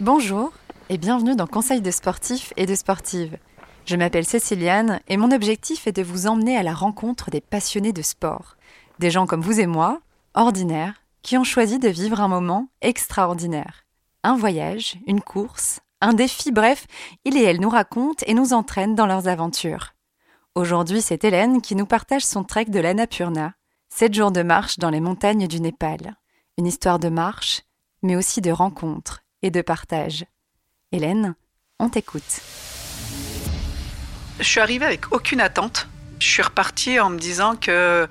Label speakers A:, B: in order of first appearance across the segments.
A: Bonjour et bienvenue dans Conseil de sportifs et de sportives. Je m'appelle Céciliane et mon objectif est de vous emmener à la rencontre des passionnés de sport. Des gens comme vous et moi, ordinaires, qui ont choisi de vivre un moment extraordinaire. Un voyage, une course, un défi, bref, il et elle nous racontent et nous entraînent dans leurs aventures. Aujourd'hui, c'est Hélène qui nous partage son trek de l'Annapurna, sept jours de marche dans les montagnes du Népal. Une histoire de marche, mais aussi de rencontres et de partage. Hélène, on t'écoute.
B: Je suis arrivée avec aucune attente. Je suis repartie en me disant que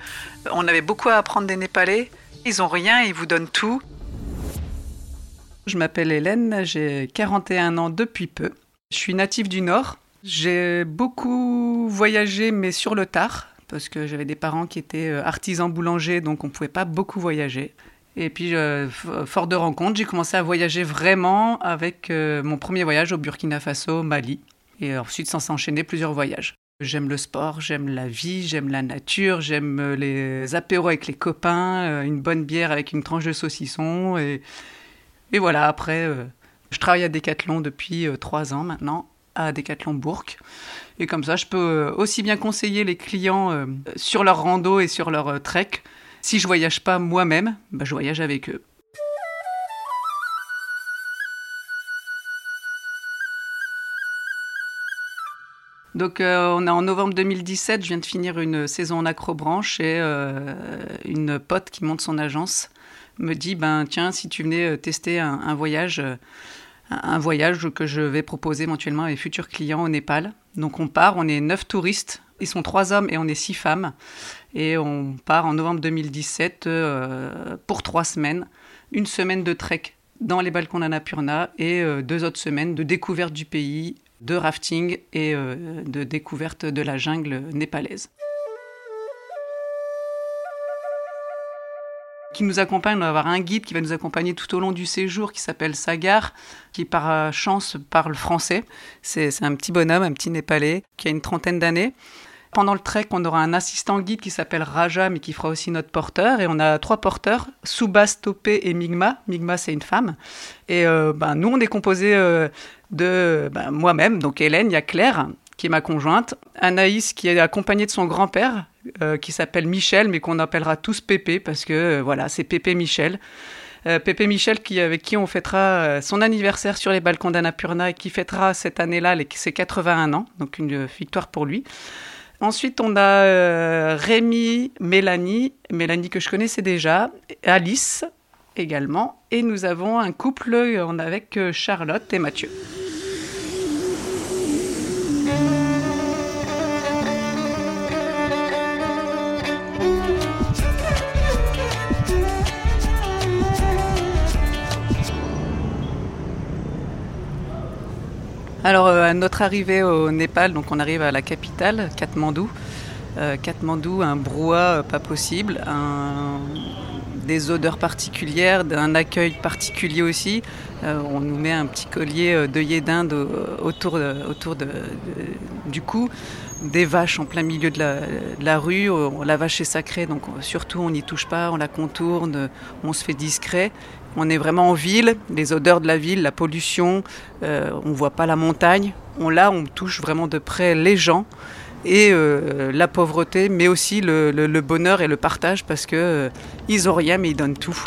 B: on avait beaucoup à apprendre des Népalais. Ils ont rien, ils vous donnent tout. Je m'appelle Hélène, j'ai 41 ans depuis peu. Je suis native du Nord. J'ai beaucoup voyagé, mais sur le tard, parce que j'avais des parents qui étaient euh, artisans boulangers, donc on ne pouvait pas beaucoup voyager. Et puis, euh, fort de rencontres, j'ai commencé à voyager vraiment avec euh, mon premier voyage au Burkina Faso, Mali. Et ensuite, sans s'enchaîner plusieurs voyages. J'aime le sport, j'aime la vie, j'aime la nature, j'aime euh, les apéros avec les copains, une bonne bière avec une tranche de saucisson. Et, et voilà, après, je travaille à Decathlon depuis trois ans maintenant, à Decathlon Bourg. Et comme ça, je peux aussi bien conseiller les clients sur leur rando et sur leur trek si je voyage pas moi-même, bah, je voyage avec eux. Donc euh, on est en novembre 2017, je viens de finir une saison en acrobranche et euh, une pote qui monte son agence me dit ben tiens si tu venais euh, tester un, voyage un voyage que je vais proposer éventuellement à mes futurs clients au Népal. Donc on part, on est neuf touristes, ils sont trois hommes et on est six femmes. Et on part en novembre 2017 euh, pour trois semaines. Une semaine de trek dans les balcons d'Annapurna et euh, deux autres semaines de découverte du pays, de rafting et euh, de découverte de la jungle népalaise. Qui nous accompagne. On va avoir un guide qui va nous accompagner tout au long du séjour qui s'appelle Sagar, qui par chance parle français. C'est un petit bonhomme, un petit népalais qui a une trentaine d'années. Pendant le trek, on aura un assistant guide qui s'appelle Raja, mais qui fera aussi notre porteur. Et on a trois porteurs, Subas, Topé et Migma. Migma, c'est une femme. Et euh, ben, nous, on est composé euh, de ben, moi-même, donc Hélène, il y a Claire, qui est ma conjointe, Anaïs, qui est accompagnée de son grand-père, euh, qui s'appelle Michel, mais qu'on appellera tous Pépé, parce que voilà, c'est Pépé Michel. Pépé Michel, qui, avec qui on fêtera son anniversaire sur les balcons d'Annapurna et qui fêtera cette année-là ses 81 ans, donc une victoire pour lui. Ensuite, on a euh, Rémi, Mélanie, Mélanie que je connaissais déjà, Alice également, et nous avons un couple avec euh, Charlotte et Mathieu. Alors, euh, à notre arrivée au Népal, donc on arrive à la capitale, Katmandou. Euh, Katmandou, un brouhaha euh, pas possible, des odeurs particulières, un accueil particulier aussi. on nous met un petit collier d'œillets d'Inde autour, autour du cou, des vaches en plein milieu de la, rue. La vache est sacrée, donc surtout on n'y touche pas, on la contourne, on se fait discret. On est vraiment en ville, les odeurs de la ville, la pollution, euh, on ne voit pas la montagne. On, là, on touche vraiment de près les gens et euh, la pauvreté, mais aussi le, bonheur et le partage parce qu'ils euh, n'ont rien mais ils donnent tout.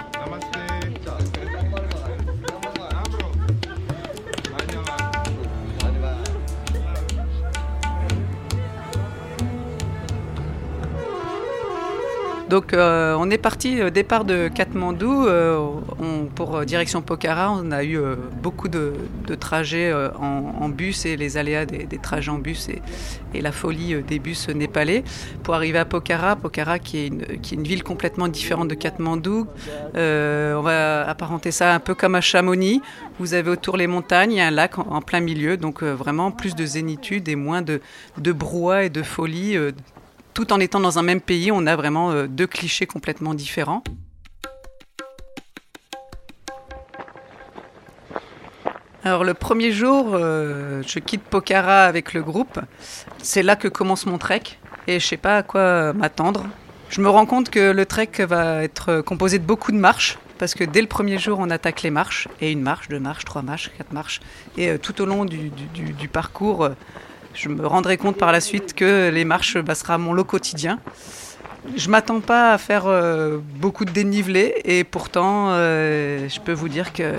B: Donc euh, on est parti au euh, départ de Katmandou euh, pour direction Pokhara. On a eu beaucoup de, trajets en, bus et les aléas des, trajets en bus et, la folie des bus népalais pour arriver à Pokhara. Pokhara qui est une, ville complètement différente de Katmandou. on va apparenter ça un peu comme à Chamonix. Vous avez autour les montagnes, il y a un lac en, plein milieu, donc vraiment plus de zénitude et moins de, de brouhaha et de folie tout en étant dans un même pays, on a vraiment euh, deux clichés complètement différents. Alors le premier jour, euh, je quitte Pokhara avec le groupe. C'est là que commence mon trek et je sais pas à quoi m'attendre. Je me rends compte que le trek va être composé de beaucoup de marches parce que dès le premier jour, on attaque les marches, et une marche, deux marches, trois marches, quatre marches. Et euh, tout au long du, parcours, euh, je me rendrai compte par la suite que les marches bah, mon lot quotidien. Je m'attends pas à faire euh, beaucoup de dénivelé, et pourtant, je peux vous dire que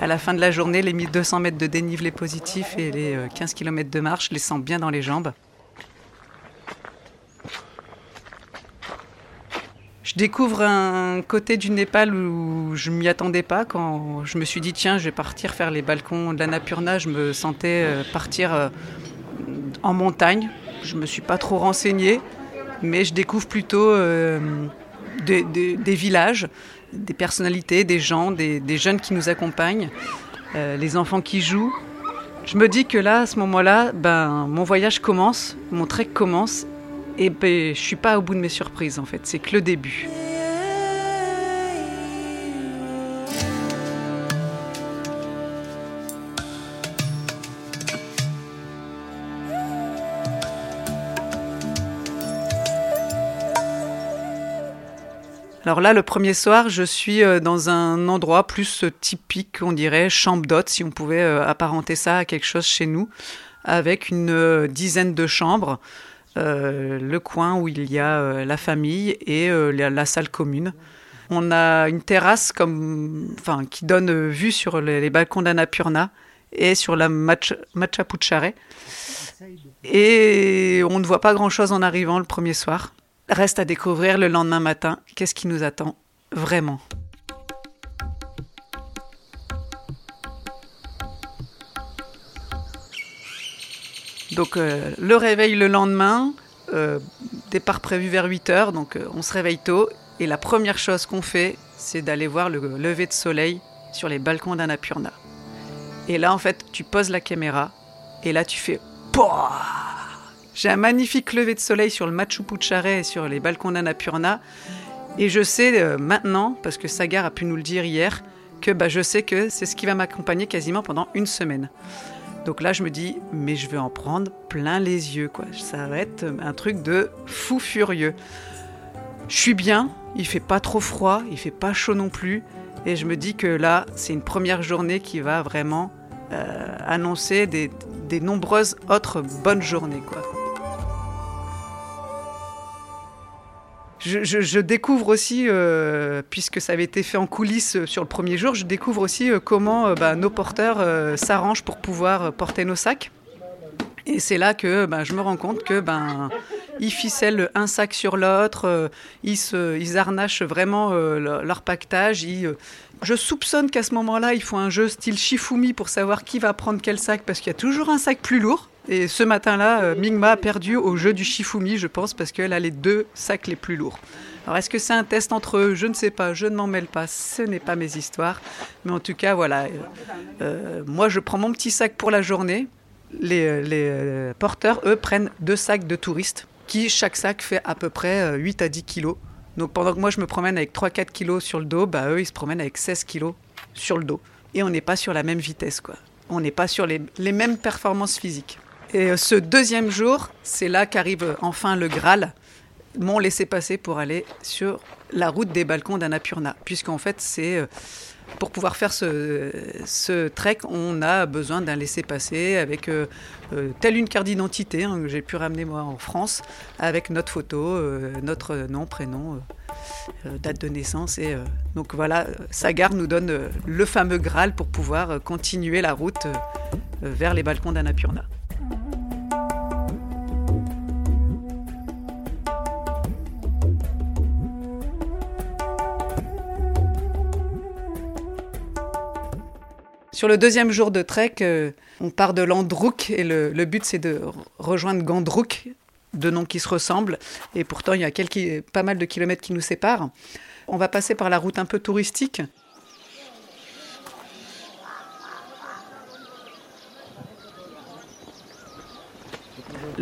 B: à la fin de la journée, les 1200 mètres de dénivelé positif et les 15 km de marche, les sens bien dans les jambes. Je découvre un côté du Népal où je m'y attendais pas. Quand je me suis dit, tiens, je vais partir faire les balcons de l'Annapurna, je me sentais euh, partir euh, en montagne. Je me suis pas trop renseigné, mais je découvre plutôt euh, des, villages, des personnalités, des gens, des, jeunes qui nous accompagnent, les enfants qui jouent. Je me dis que là, à ce moment-là, ben, mon voyage commence, mon trek commence, et ben, je suis pas au bout de mes surprises en fait, c'est que le début. Alors là, le premier soir, je suis euh, dans un endroit plus typique, on dirait chambre d'hôte, si on pouvait euh, apparenter ça à quelque chose chez nous, avec une euh, dizaine de chambres. Euh, le coin où il y a euh, la famille et euh, la, salle commune. On a une terrasse qui donne vue sur les, balcons d'Annapurna et sur la Machapuchare. Et on ne voit pas grand-chose en arrivant le premier soir. Reste à découvrir le lendemain matin qu'est-ce qui nous attend vraiment? Donc euh, le réveil le lendemain, euh, départ prévu vers 8 heures, donc euh, on se réveille tôt. Et la première chose qu'on fait, c'est d'aller voir le lever de soleil sur les balcons d'Annapurna. Et là, en fait, tu poses la caméra et là, tu fais J'ai un magnifique lever de soleil sur le Machu Picchu et sur les balcons d'Annapurna. Et je sais maintenant, parce que Sagar a pu nous le dire hier, que bah, je sais que c'est ce qui va m'accompagner quasiment pendant une semaine. Donc là, je me dis, mais je vais en prendre plein les yeux, quoi. Ça va être un truc de fou furieux. Je suis bien, il fait pas trop froid, il fait pas chaud non plus, et je me dis que là, c'est une première journée qui va vraiment euh, annoncer des, des nombreuses autres bonnes journées, quoi. Je, découvre aussi, euh, puisque ça avait été fait en coulisses euh, sur le premier jour, je découvre aussi euh, comment bah, nos porteurs s'arrangent pour pouvoir porter nos sacs. Et c'est là que bah, je me rends compte que ben ils ficellent un sac sur l'autre, ils, harnachent vraiment leur pactage. je soupçonne qu'à ce moment-là, ils font un jeu style Shifumi pour savoir qui va prendre quel sac, parce qu'il y a toujours un sac plus lourd. Et ce matin-là, euh, Mingma a perdu au jeu du Shifumi, je pense, parce qu'elle a les deux sacs les plus lourds. Alors est-ce que c'est un test entre eux? Je ne sais pas, je ne m'en mêle pas, ce n'est pas mes histoires. Mais en tout cas, voilà, euh, euh, moi je prends mon petit sac pour la journée. Les, porteurs, eux, prennent deux sacs de touristes, qui chaque sac fait à peu près 8 à 10 kilos. Donc pendant que moi je me promène avec 3-4 kilos sur le dos, bah, eux ils se promènent avec 16 kilos sur le dos. Et on n'est pas sur la même vitesse, quoi. On n'est pas sur les, les mêmes performances physiques. Et euh, ce deuxième jour, c'est là qu'arrive enfin le Graal, mon laissez-passer pour aller sur la route des balcons d'Annapurna. Puisqu'en fait, c'est euh, pour pouvoir faire ce, trek, on a besoin d'un laissez-passer avec euh, telle une carte d'identité hein, que j'ai pu ramener moi en France, avec notre photo, notre nom, prénom, date de naissance. Et donc voilà, Sagar nous donne le fameux Graal pour pouvoir continuer la route vers les balcons d'Annapurna. Sur le deuxième jour de trek, euh, on part de Landrouk et le, but c'est de rejoindre Gandrouk, deux noms qui se ressemblent. Et pourtant, il y a pas mal de kilomètres qui nous séparent. On va passer par la route un peu touristique.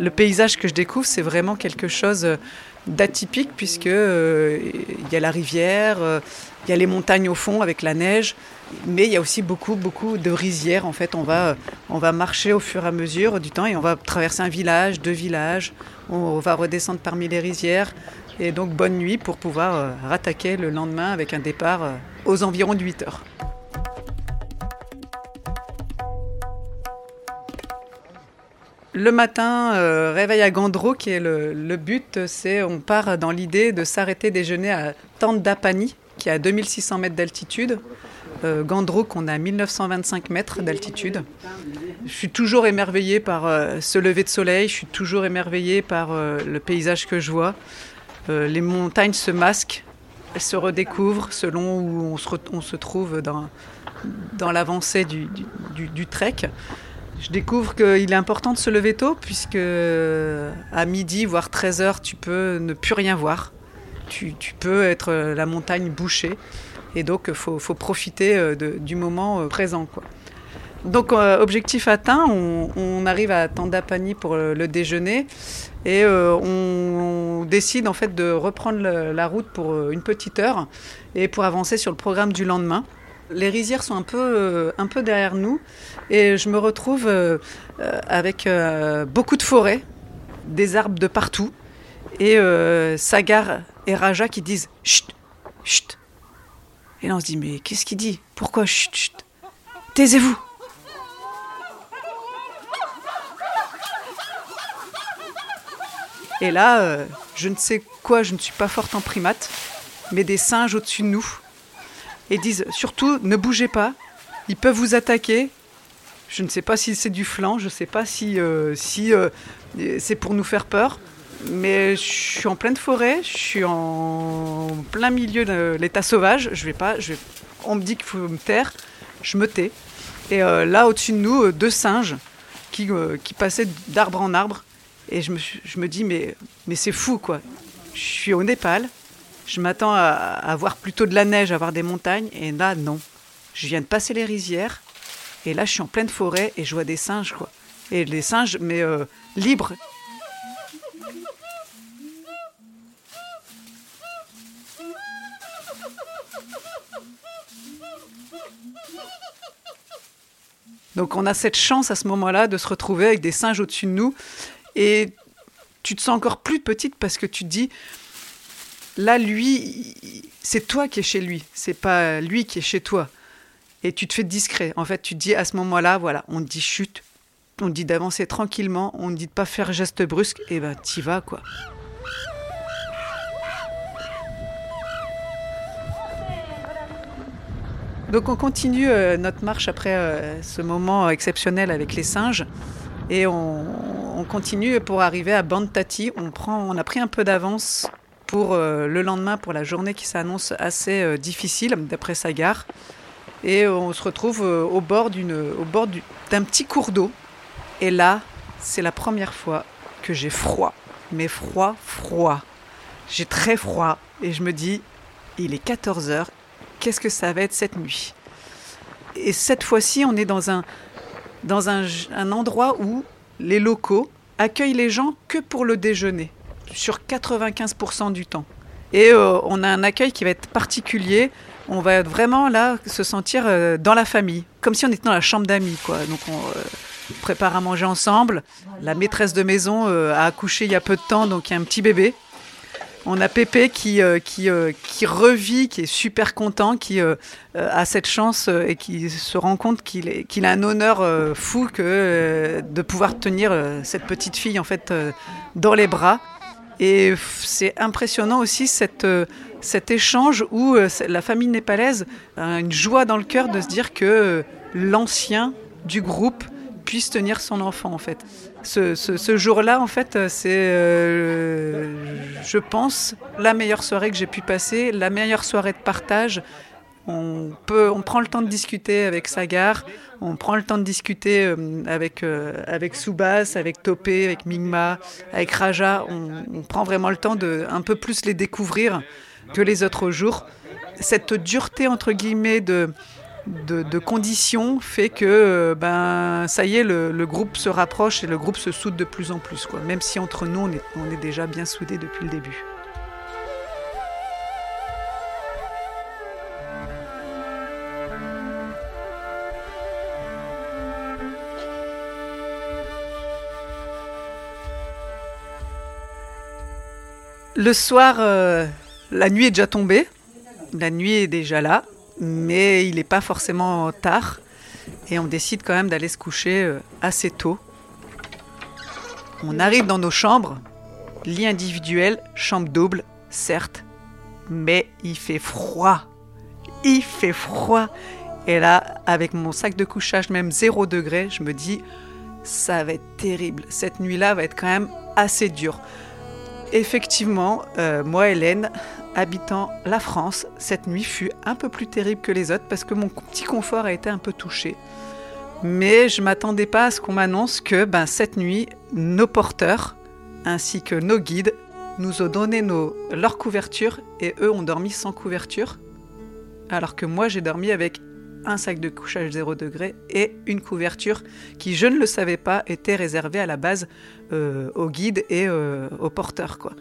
B: Le paysage que je découvre, c'est vraiment quelque chose d'atypique puisque euh, il y a la rivière, euh, il y a les montagnes au fond avec la neige, mais il y a aussi beaucoup beaucoup de rizières. En fait, on va marcher au fur et à mesure du temps et on va traverser un village, deux villages, on va redescendre parmi les rizières et donc bonne nuit pour pouvoir euh, rattaquer le lendemain avec un départ aux environs de 8 heures. Le matin, euh, réveil à Gandro, qui est le, but, c'est on part dans l'idée de s'arrêter déjeuner à Tente d'Apani, qui est à 2600 mètres d'altitude. Euh, Gandro, qu'on a à 1925 mètres d'altitude. Je suis toujours émerveillée par euh, ce lever de soleil, je suis toujours émerveillée par le paysage que je vois. Les montagnes se masquent, elles se redécouvrent selon où on se, trouve dans, l'avancée du trek. Je découvre qu'il est important de se lever tôt, puisque euh, à midi, voire 13 heures, tu peux ne plus rien voir. Tu, peux être euh, la montagne bouchée. Et donc, il faut, faut profiter euh, du moment euh, présent. Quoi. Donc, euh, objectif atteint, on, arrive à Tandapani pour le, déjeuner. Et euh, on, décide en fait de reprendre la route pour euh, une petite heure et pour avancer sur le programme du lendemain. Les rizières sont un peu, euh, un peu derrière nous. Et je me retrouve euh, euh, avec beaucoup de forêts, des arbres de partout. Et Sagar et Raja qui disent chut, chut. Et là on se dit mais qu'est-ce qu'il dit? Pourquoi chut, chut? Taisez-vous! Et là, je ne sais quoi, je ne suis pas forte en primate, mais des singes au-dessus de nous. Et disent surtout, ne bougez pas, ils peuvent vous attaquer. Je ne sais pas si c'est du flanc, je ne sais pas si, euh, si euh, c'est pour nous faire peur. Mais je suis en pleine forêt, je suis en plein milieu de l'état sauvage. Je vais pas, je on me dit qu'il faut me taire, je me tais. Et euh, là, au-dessus de nous, deux singes qui, qui passaient d'arbre en arbre. Et je me, je me dis, mais, mais c'est fou, quoi. Je suis au Népal, je m'attends à, à voir plutôt de la neige, à voir des montagnes, et là, non. Je viens de passer les rizières, et là, je suis en pleine forêt, et je vois des singes, quoi. Et les singes, mais euh, libres. Donc on a cette chance à ce moment-là de se retrouver avec des singes au-dessus de nous et tu te sens encore plus petite parce que tu te dis là lui c'est toi qui es chez lui, c'est pas lui qui est chez toi. Et tu te fais discret. En fait, tu te dis à ce moment-là, voilà, on te dit chute, on te dit d'avancer tranquillement, on te dit de pas faire geste brusque, et ben t'y vas quoi. Donc on continue euh, notre marche après euh, ce moment exceptionnel avec les singes et on, on continue pour arriver à Bantati. On, prend, on a pris un peu d'avance pour euh, le lendemain, pour la journée qui s'annonce assez euh, difficile d'après Sagar. Et on se retrouve euh, au bord d'un petit cours d'eau. Et là, c'est la première fois que j'ai froid, mais froid, froid. J'ai très froid et je me dis, il est 14 heures, qu'est-ce que ça va être cette nuit? Et cette fois-ci, on est dans un, dans un endroit où les locaux accueillent les gens que pour le déjeuner, sur 95% du temps. Et euh, on a un accueil qui va être particulier. On va vraiment là se sentir euh, dans la famille, comme si on était dans la chambre d'amis, quoi. Donc on euh, prépare à manger ensemble. La maîtresse de maison a accouché il y a peu de temps, donc il y a un petit bébé. On a Pépé qui, qui, revit, qui est super content, qui a cette chance et qui se rend compte qu'il a un honneur fou que de pouvoir tenir cette petite fille en fait dans les bras. Et c'est impressionnant aussi euh, cet échange où euh, la famille népalaise a une joie dans le cœur de se dire que euh, l'ancien du groupe puisse tenir son enfant en fait. Ce, jour-là, en fait, c'est, je pense, la meilleure soirée que j'ai pu passer, la meilleure soirée de partage. On, peut, on prend le temps de discuter avec Sagar, on prend le temps de discuter euh, avec, euh, avec Subas, avec Topé, avec Mingma, avec Raja. On, prend vraiment le temps de un peu plus les découvrir que les autres jours. Cette dureté, entre guillemets, de, de, de conditions fait que euh, ben ça y est le, le groupe se rapproche et le groupe se soude de plus en plus quoi même si entre nous on est, on est déjà bien soudés depuis le début le soir euh, la nuit est déjà tombée la nuit est déjà là mais il n'est pas forcément tard. Et on décide quand même d'aller se coucher euh, assez tôt. On arrive dans nos chambres, lit individuel, chambre double, certes, mais il fait froid. Il fait froid. Et là, avec mon sac de couchage, même 0 degré, je me dis, ça va être terrible. Cette nuit-là va être quand même assez dure. Effectivement, euh, moi, Hélène, habitant la France, cette nuit fut un peu plus terrible que les autres parce que mon petit confort a été un peu touché. Mais je m'attendais pas à ce qu'on m'annonce que ben, cette nuit, nos porteurs ainsi que nos guides nous ont donné nos, leur couverture et eux ont dormi sans couverture. Alors que moi j'ai dormi avec un sac de couchage 0 degré et une couverture qui, je ne le savais pas, était réservée à la base euh, aux guides et euh, aux porteurs. Quoi.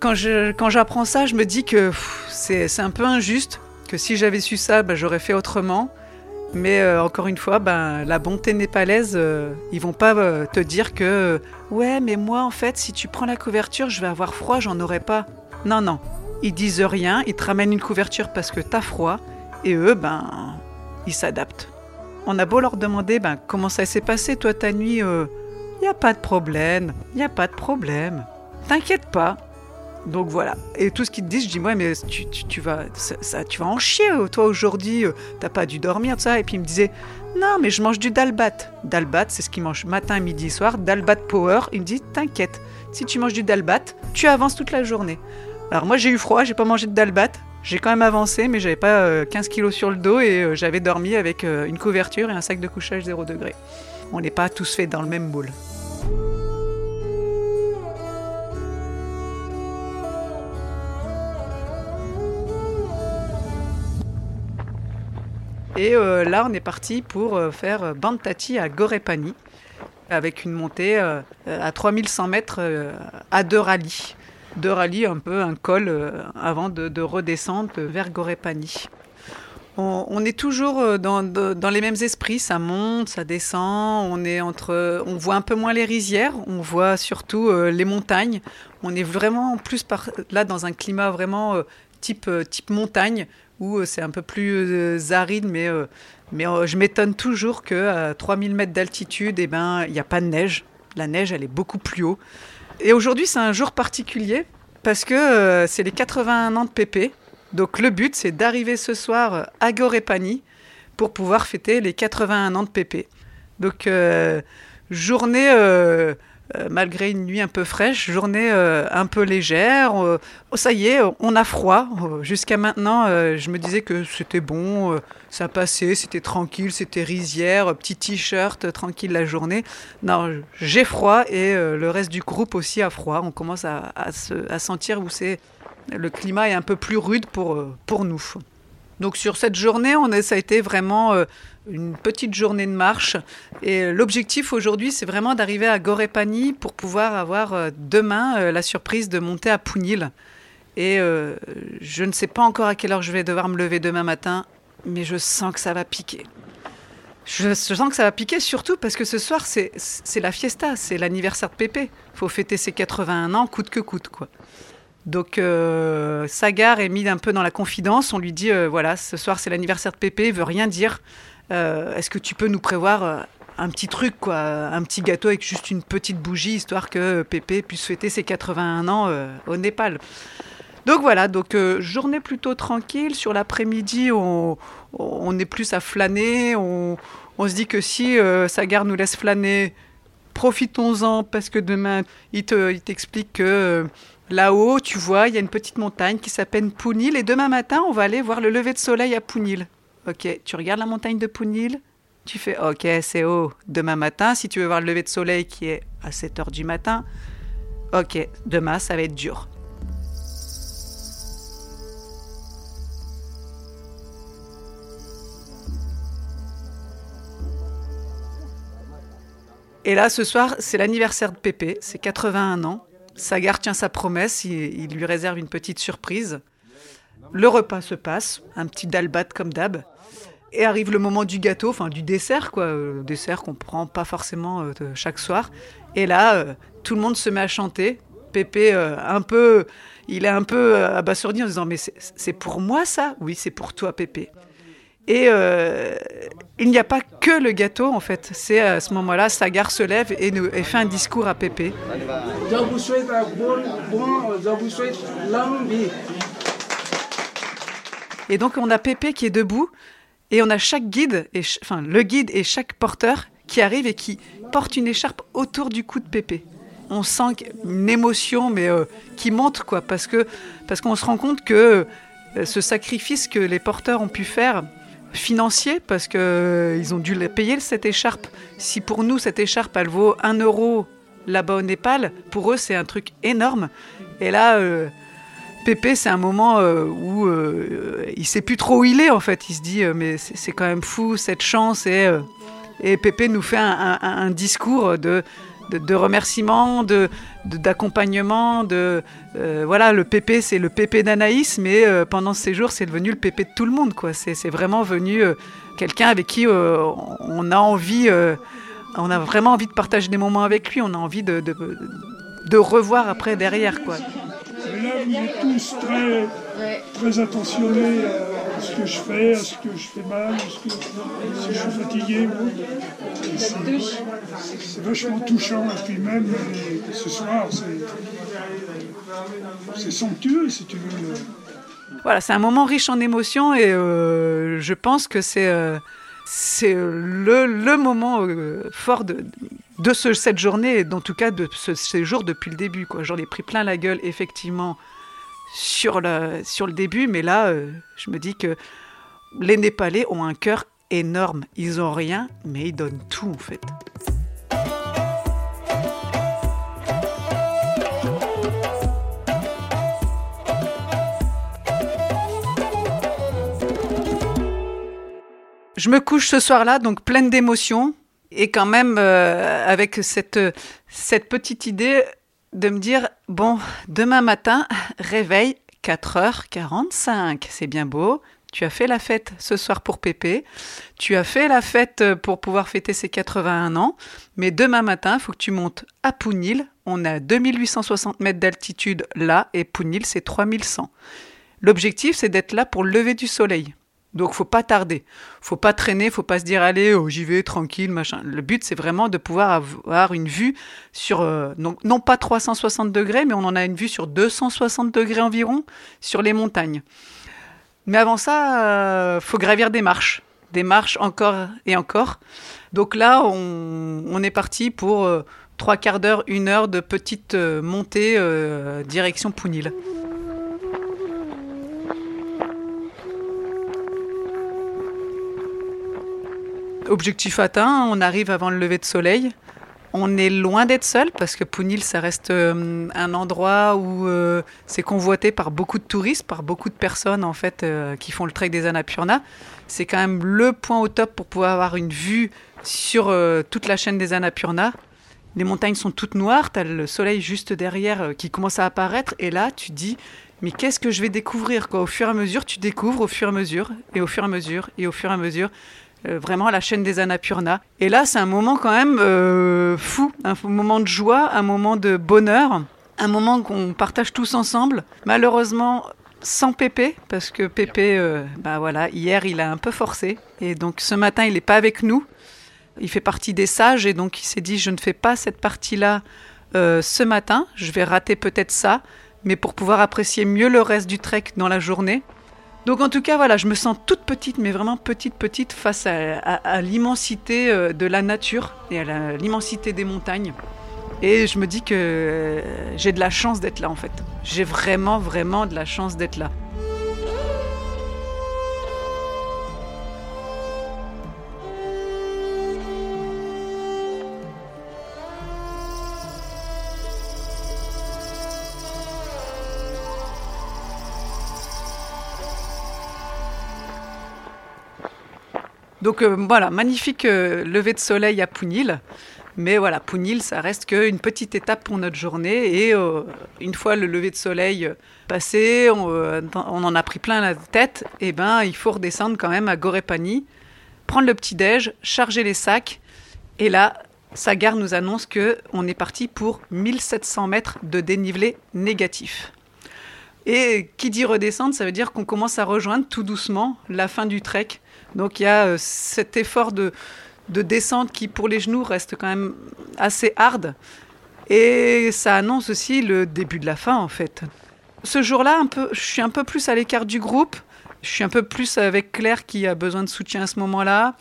B: Quand, je, quand j'apprends ça, je me dis que c'est, un peu injuste, que si j'avais su ça, ben, j'aurais fait autrement. Mais euh, encore une fois, ben, la bonté népalaise, euh, ils vont pas te dire que ouais, mais moi en fait, si tu prends la couverture, je vais avoir froid, j'en aurai pas. Non, non, ils disent rien, ils te ramènent une couverture parce que t'as froid, et eux, ben, ils s'adaptent. On a beau leur demander, ben, comment ça s'est passé toi ta nuit, il y a pas de problème, y a pas de problème, t'inquiète pas, donc voilà. Et tout ce qu'ils te disent, je dis, ouais, mais tu, vas, ça, tu vas en chier, euh, toi, aujourd'hui, euh, t'as pas dû dormir, tout ça. Et puis il me disait, non, mais je mange du dalbat. Dalbat, c'est ce qu'il mange matin, midi, soir. Dalbat Power. Il me dit, t'inquiète, si tu manges du dalbat, tu avances toute la journée. Alors moi, j'ai eu froid, j'ai pas mangé de dalbat. J'ai quand même avancé, mais j'avais pas 15 euh, kilos sur le dos et j'avais dormi avec une couverture et un sac de couchage 0 degré. On n'est pas tous faits dans le même moule. Et euh, là, on est parti pour euh, faire euh, Bantati à Gorepani, avec une montée à 3100 mètres à deux rallyes. Deux rallyes, un peu un col avant de, redescendre vers Gorepani. On, est toujours dans, les mêmes esprits, ça monte, ça descend, on est entre, on voit un peu moins les rizières, on voit surtout les montagnes. On est vraiment plus par, là dans un climat vraiment type, type montagne, où euh, c'est un peu plus euh, aride, mais, euh, mais je m'étonne toujours qu'à 3000 mètres d'altitude, eh ben, il n'y a pas de neige. La neige, elle est beaucoup plus haut. Et aujourd'hui, c'est un jour particulier parce que c'est les 81 ans de Pépé. Donc le but, c'est d'arriver ce soir à Gorépani pour pouvoir fêter les 81 ans de Pépé. Donc journée euh, malgré une nuit un peu fraîche, journée euh, un peu légère. Euh, oh, ça y est, on a froid. Jusqu'à maintenant, je me disais que c'était bon, ça passait, c'était tranquille, c'était rizière, petit t-shirt, tranquille la journée. Non, j'ai froid et le reste du groupe aussi a froid. On commence à, à sentir où c'est le climat est un peu plus rude pour, pour nous. Donc sur cette journée, on a, ça a été vraiment euh, une petite journée de marche. Et l'objectif aujourd'hui, c'est vraiment d'arriver à Gorepani pour pouvoir avoir euh, demain euh, la surprise de monter à Pounil. Et je ne sais pas encore à quelle heure je vais devoir me lever demain matin, mais je sens que ça va piquer. Je, sens que ça va piquer surtout parce que ce soir, c'est la fiesta, c'est l'anniversaire de Pépé. Faut fêter ses 81 ans coûte que coûte, quoi. Donc euh, Sagar est mis un peu dans la confidence. On lui dit euh, voilà, ce soir c'est l'anniversaire de Pépé, il veut rien dire. Euh, est-ce que tu peux nous prévoir un petit truc, quoi, un petit gâteau avec juste une petite bougie, histoire que Pépé puisse fêter ses 81 ans au Népal donc voilà, donc journée plutôt tranquille. Sur l'après-midi, on, est plus à flâner. On, se dit que si Sagar nous laisse flâner, profitons-en parce que demain, il t'explique que Là-haut, tu vois, il y a une petite montagne qui s'appelle Pounil. Et demain matin, on va aller voir le lever de soleil à Pounil. Ok, tu regardes la montagne de Pounil Tu fais, ok, c'est haut. Demain matin, si tu veux voir le lever de soleil qui est à 7 heures du matin, ok, demain, ça va être dur. Et là, ce soir, c'est l'anniversaire de Pépé, c'est 81 ans. Sagar tient sa promesse, il, lui réserve une petite surprise. Le repas se passe, un petit dalbat comme d'hab. Et arrive le moment du gâteau, enfin du dessert, quoi. Le euh, dessert qu'on prend pas forcément euh, chaque soir. Et là, euh, tout le monde se met à chanter. Pépé, euh, un peu, il est un peu abasourdi en disant Mais c'est pour moi ça? Oui, c'est pour toi, Pépé. Et il n'y a pas que le gâteau, en fait. C'est à ce moment-là, Sagar se lève et, nous, et fait un discours à Pépé.
C: Je vous souhaite un bon, bon, je vous souhaite longue vie.
B: Et donc, on a Pépé qui est debout et on a chaque guide, et enfin le guide et chaque porteur qui arrive et qui porte une écharpe autour du cou de Pépé. On sent une émotion, mais euh, qui monte, quoi, parce que parce qu'on se rend compte que euh, ce sacrifice que les porteurs ont pu faire, financier, parce que euh, ont dû payer cette écharpe. Si pour nous cette écharpe elle vaut 1 euro là-bas au Népal, pour eux c'est un truc énorme. Et là. Pépé, c'est un moment euh, où euh, il sait plus trop où il est en fait. Il se dit euh, mais c'est quand même fou cette chance et euh, et Pépé nous fait un, discours de de, de d'accompagnement, de, voilà le Pépé c'est le Pépé d'Anaïs, mais pendant ce séjour c'est devenu le Pépé de tout le monde quoi. C'est vraiment venu quelqu'un avec qui on a envie, on a vraiment envie de partager des moments avec lui. On a envie de de, de revoir après derrière quoi.
D: Mais là, vous êtes tous très, très attentionnés à ce que je fais, à ce que je fais mal, à ce que, si je suis fatigué. C'est vachement touchant. Et puis même euh, ce soir, c'est somptueux, si tu veux.
B: Voilà, c'est un moment riche en émotions et euh, je pense que c'est euh, c'est le, le moment euh, fort de, de ce- cette journée, en tout cas de ce séjour depuis le début. J'en ai pris plein la gueule, effectivement, sur le, sur le début, mais là, euh, je me dis que les Népalais ont un cœur énorme. Ils ont rien, mais ils donnent tout, en fait. Je me couche ce soir-là, donc pleine d'émotions, et quand même euh, avec cette, cette petite idée de me dire, bon, demain matin, réveil, 4h45, c'est bien beau. Tu as fait la fête ce soir pour Pépé, tu as fait la fête pour pouvoir fêter ses 81 ans, mais demain matin, il faut que tu montes à Pounil. On a 2860 mètres d'altitude là, et Pounil, c'est 3100. L'objectif, c'est d'être là pour le lever du soleil. Donc faut pas tarder, faut pas traîner, faut pas se dire allez oh, j'y vais tranquille machin. Le but c'est vraiment de pouvoir avoir une vue sur euh, non, pas 360 degrés mais on en a une vue sur 260 degrés environ sur les montagnes. Mais avant ça, euh, faut gravir des marches, des marches encore et encore. Donc là on, est parti pour euh, trois quarts d'heure, une heure de petite euh, montée direction Pounil. Objectif atteint, on arrive avant le lever de soleil. On est loin d'être seul parce que Pounil, ça reste euh, un endroit où euh, c'est convoité par beaucoup de touristes, par beaucoup de personnes en fait euh, qui font le trek des Annapurna. C'est quand même le point au top pour pouvoir avoir une vue sur toute la chaîne des Annapurna. Les montagnes sont toutes noires, tu as le soleil juste derrière qui commence à apparaître et là tu dis mais qu'est-ce que je vais découvrir quoi? Au fur et à mesure, tu découvres au fur et à mesure et au fur et à mesure et au fur et à mesure euh, vraiment la chaîne des Annapurna. Et là, c'est un moment quand même euh, fou, un moment de joie, un moment de bonheur, un moment qu'on partage tous ensemble. Malheureusement, sans Pépé, parce que Pépé, euh, bah voilà, hier il a un peu forcé, et donc ce matin il n'est pas avec nous. Il fait partie des sages, et donc il s'est dit je ne fais pas cette partie-là ce matin, je vais rater peut-être ça, mais pour pouvoir apprécier mieux le reste du trek dans la journée. Donc en tout cas, voilà, je me sens toute petite, mais vraiment petite, petite face à, à- à l'immensité euh, de la nature et à l'immensité des montagnes. Et je me dis que euh, j'ai de la chance d'être là en fait. J'ai vraiment, vraiment de la chance d'être là. Donc euh, voilà, magnifique euh, lever de soleil à Pounil. Mais voilà, Pounil, ça reste qu'une petite étape pour notre journée. Et euh, une fois le lever de soleil passé, on, en a pris plein la tête, et ben il faut redescendre quand même à Gorépani, prendre le petit-déj, charger les sacs. Et là, Sagar nous annonce que on est parti pour 1700 mètres de dénivelé négatif. Et qui dit redescendre, ça veut dire qu'on commence à rejoindre tout doucement la fin du trek. Donc il y a euh, cet effort de, de descente qui, pour les genoux, reste quand même assez hard. Et ça annonce aussi le début de la fin, en fait. Ce jour-là, je suis un peu plus à l'écart du groupe. Je suis un peu plus avec Claire qui a besoin de soutien à ce moment-là.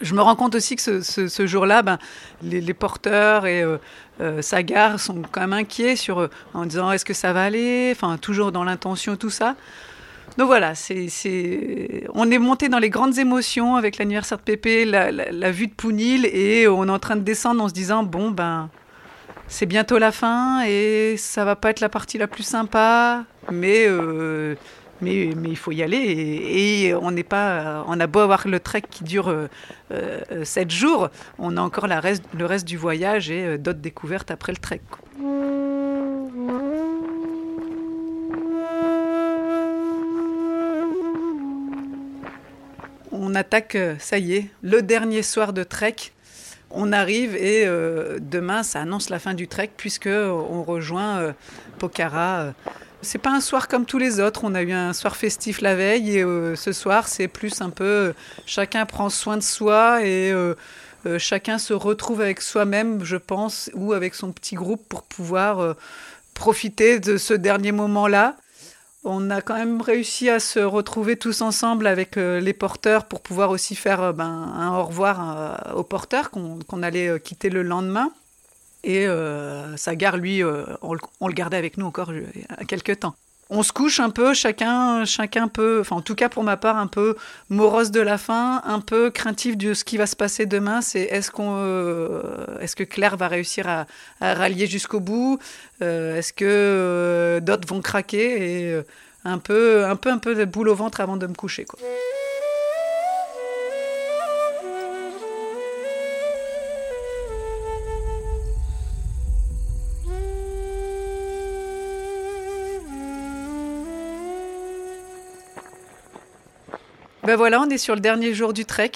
B: Je me rends compte aussi que ce, jour-là, ben, les, porteurs et euh, euh, Sagar sont quand même inquiets sur, en disant est-ce que ça va aller, enfin toujours dans l'intention, tout ça. Donc voilà, c'est, on est monté dans les grandes émotions avec l'anniversaire de Pépé, la, vue de Pounil, et on est en train de descendre en se disant bon ben c'est bientôt la fin et ça va pas être la partie la plus sympa, mais mais, mais il faut y aller. Et, on n'est pas, on a beau avoir le trek qui dure euh, euh, 7 jours, on a encore la le reste du voyage et euh, d'autres découvertes après le trek. Attaque, euh, ça y est, le dernier soir de trek. On arrive et demain, ça annonce la fin du trek puisque on rejoint Pokhara c'est pas un soir comme tous les autres. On a eu un soir festif la veille et euh, ce soir, c'est plus un peu euh, chacun prend soin de soi et euh, chacun se retrouve avec soi-même, je pense, ou avec son petit groupe pour pouvoir profiter de ce dernier moment-là. On a quand même réussi à se retrouver tous ensemble avec les porteurs pour pouvoir aussi faire ben, un au revoir aux porteurs qu'on allait quitter le lendemain. Et euh, Sagar, lui, euh, on, le gardait avec nous encore euh, à quelques temps. On se couche un peu, chacun, chacun peu, enfin en tout cas pour ma part, un peu morose de la fin, un peu craintif de ce qui va se passer demain. C'est est-ce qu'on, euh, est-ce que Claire va réussir à, rallier jusqu'au bout Est-ce que d'autres vont craquer Et un peu, un peu, un peu de boule au ventre avant de me coucher, quoi. Ben voilà, on est sur le dernier jour du trek.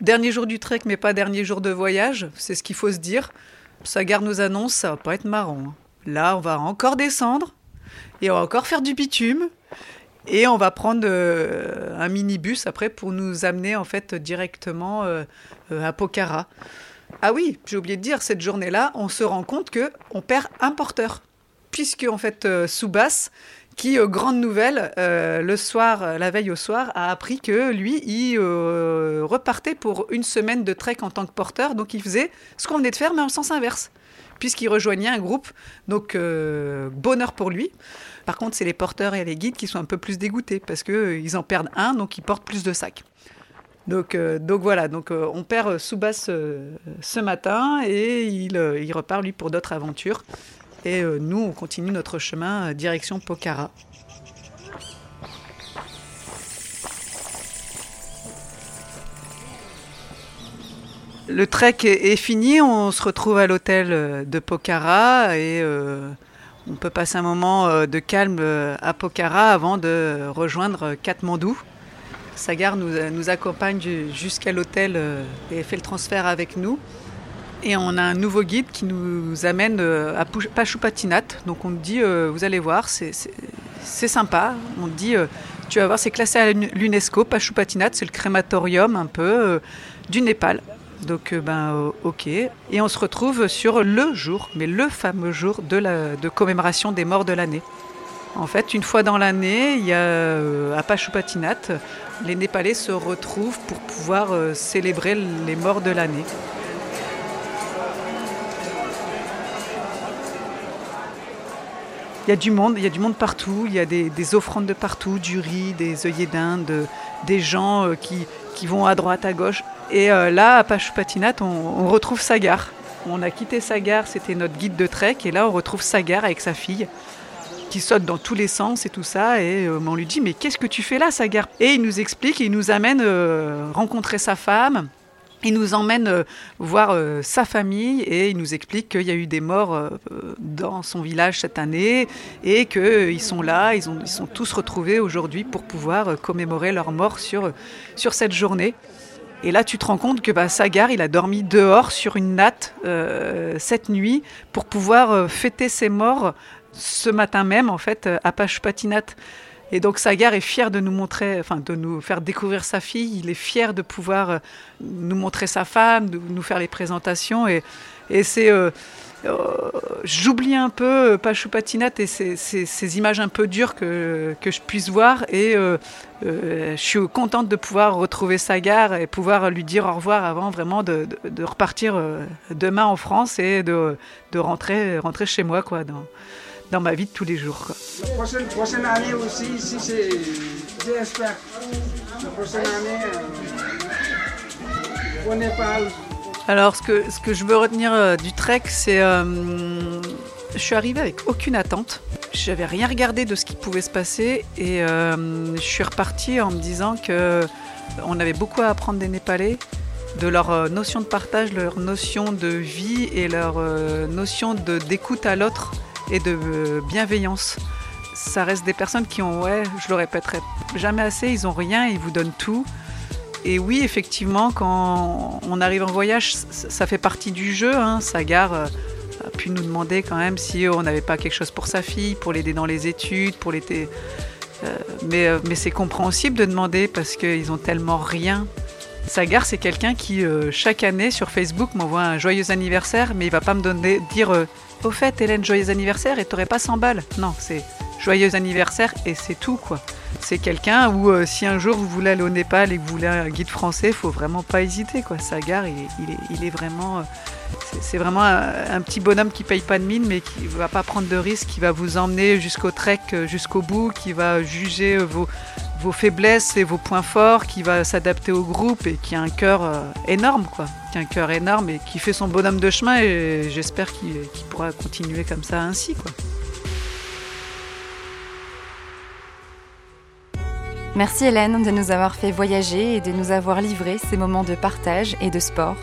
B: Dernier jour du trek, mais pas dernier jour de voyage, c'est ce qu'il faut se dire. Sagar nous annonce, ça va pas être marrant. Hein. Là, on va encore descendre et on va encore faire du bitume et on va prendre euh, un minibus après pour nous amener en fait directement euh, euh, à Pokhara. Ah oui, j'ai oublié de dire, cette journée-là, on se rend compte que on perd un porteur, puisque en fait Soubas qui, euh, grande nouvelle, euh, le soir, euh, la veille au soir, a appris que lui, il repartait pour une semaine de trek en tant que porteur. Donc il faisait ce qu'on venait de faire, mais en sens inverse, puisqu'il rejoignait un groupe. Donc bonheur pour lui. Par contre, c'est les porteurs et les guides qui sont un peu plus dégoûtés, parce qu'ils en perdent un, donc ils portent plus de sacs. Donc, donc voilà, donc on perd Soubas ce matin et il, il repart lui pour d'autres aventures. Et euh, nous, on continue notre chemin euh, direction Pokhara. Le trek est fini, on se retrouve à l'hôtel euh, de Pokhara et on peut passer un moment de calme à Pokhara avant de rejoindre Katmandou. Sagar nous, nous accompagne jusqu'à l'hôtel et fait le transfert avec nous. Et on a un nouveau guide qui nous amène euh, à Pachupatinat. Donc on dit, euh, vous allez voir, c'est sympa. On dit, euh, tu vas voir, c'est classé à l'UNESCO. Pachupatinat, c'est le crématorium un peu du Népal. Donc ben ok. Et on se retrouve sur le jour, mais le fameux jour de, la, de commémoration des morts de l'année. En fait, une fois dans l'année, il y a à Pachupatinat, les Népalais se retrouvent pour pouvoir célébrer les morts de l'année. Il y a du monde, il y a du monde partout, il y a des, offrandes de partout, du riz, des œillets d'Inde, des gens euh, qui, qui, vont à droite, à gauche. Et euh, là, à Pachupatinat, on, retrouve Sagar. On a quitté Sagar, c'était notre guide de trek, et là on retrouve Sagar avec sa fille qui saute dans tous les sens et tout ça. Et euh, on lui dit Mais qu'est-ce que tu fais là, Sagar? Et il nous explique, il nous amène rencontrer sa femme. Il nous emmène euh, voir euh, sa famille et il nous explique qu'il y a eu des morts euh, dans son village cette année et qu'ils sont là, ils, ont, ils sont tous retrouvés aujourd'hui pour pouvoir commémorer leur mort sur, sur cette journée. Et là, tu te rends compte que bah, Sagar, il a dormi dehors sur une natte cette nuit pour pouvoir fêter ses morts ce matin même, en fait, à Pachupatinat. Et donc Sagar est fier de nous montrer, enfin de nous faire découvrir sa fille. Il est fier de pouvoir euh, nous montrer sa femme, de nous faire les présentations. Et, c'est euh, j'oublie un peu euh, Pachupatinat et ces, images un peu dures que, que je puisse voir et euh, je suis contente de pouvoir retrouver Sagar et pouvoir lui dire au revoir avant vraiment de, repartir demain en France et de, de, rentrer, rentrer chez moi quoi, dans ma vie de tous les jours. Quoi.
C: La prochaine, prochaine année aussi, j'espère, la prochaine année, au Népal,
B: alors, ce que, ce que je veux retenir euh, du trek, c'est. Euh, je suis arrivée avec aucune attente. J'avais rien regardé de ce qui pouvait se passer et euh, je suis repartie en me disant que on avait beaucoup à apprendre des Népalais, de leur notion de partage, leur notion de vie et leur notion d'écoute à l'autre et de bienveillance. Ça reste des personnes qui ont, ouais, je le répéterai jamais assez, ils ont rien, ils vous donnent tout. Et oui, effectivement, quand on arrive en voyage, ça fait partie du jeu. Hein. Sagar euh, a pu nous demander quand même si on n'avait pas quelque chose pour sa fille, pour l'aider dans les études, pour l'aider. Euh, mais, euh, mais c'est compréhensible de demander parce qu'ils ont tellement rien. Sagar, c'est quelqu'un qui, chaque année, sur Facebook, m'envoie un joyeux anniversaire, mais il va pas me donner, dire Au fait, Hélène, joyeux anniversaire, et t'aurais pas 100 balles. Non, c'est joyeux anniversaire et c'est tout, quoi c'est quelqu'un où euh, si un jour vous voulez aller au Népal et que vous voulez un guide français, faut vraiment pas hésiter. Quoi. Sagar, il, il, est, il est, vraiment, euh, c'est vraiment un, petit bonhomme qui paye pas de mine, mais qui va pas prendre de risques, qui va vous emmener jusqu'au trek, euh, jusqu'au bout, qui va juger vos, vos faiblesses et vos points forts, qui va s'adapter au groupe et qui a un cœur énorme, quoi. Qui a un cœur énorme et qui fait son bonhomme de chemin. Et j'espère qu'il pourra continuer comme ça ainsi, quoi.
A: Merci Hélène de nous avoir fait voyager et de nous avoir livré ces moments de partage et de sport.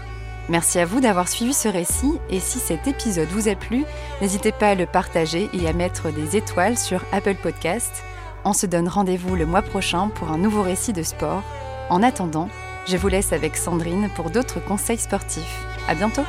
A: Merci à vous d'avoir suivi ce récit et si cet épisode vous a plu, n'hésitez pas à le partager et à mettre des étoiles sur Apple Podcast. On se donne rendez-vous le mois prochain pour un nouveau récit de sport. En attendant, je vous laisse avec Sandrine pour d'autres conseils sportifs. À bientôt!